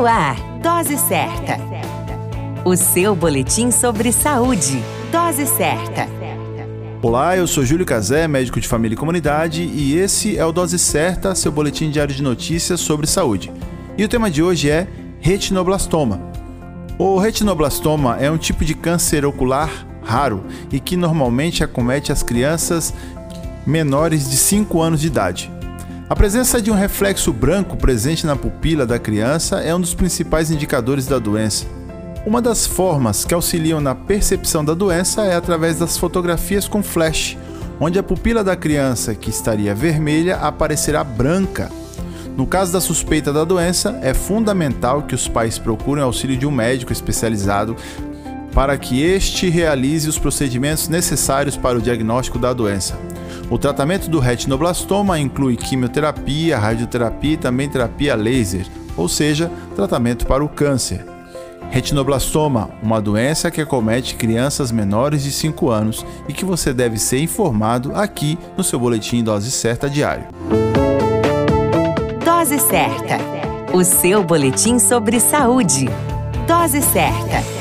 No ar, Dose Certa. O seu boletim sobre saúde. Dose Certa. Olá, eu sou Júlio Cazé, médico de família e comunidade, e esse é o Dose Certa, seu boletim diário de notícias sobre saúde. E o tema de hoje é retinoblastoma. O retinoblastoma é um tipo de câncer ocular raro e que normalmente acomete as crianças menores de 5 anos de idade. A presença de um reflexo branco presente na pupila da criança é um dos principais indicadores da doença. Uma das formas que auxiliam na percepção da doença é através das fotografias com flash, onde a pupila da criança, que estaria vermelha, aparecerá branca. No caso da suspeita da doença, é fundamental que os pais procurem auxílio de um médico especializado para que este realize os procedimentos necessários para o diagnóstico da doença. O tratamento do retinoblastoma inclui quimioterapia, radioterapia e também terapia laser, ou seja, tratamento para o câncer. Retinoblastoma, uma doença que acomete crianças menores de 5 anos e que você deve ser informado aqui no seu boletim Dose Certa diário. Dose Certa, o seu boletim sobre saúde. Dose Certa.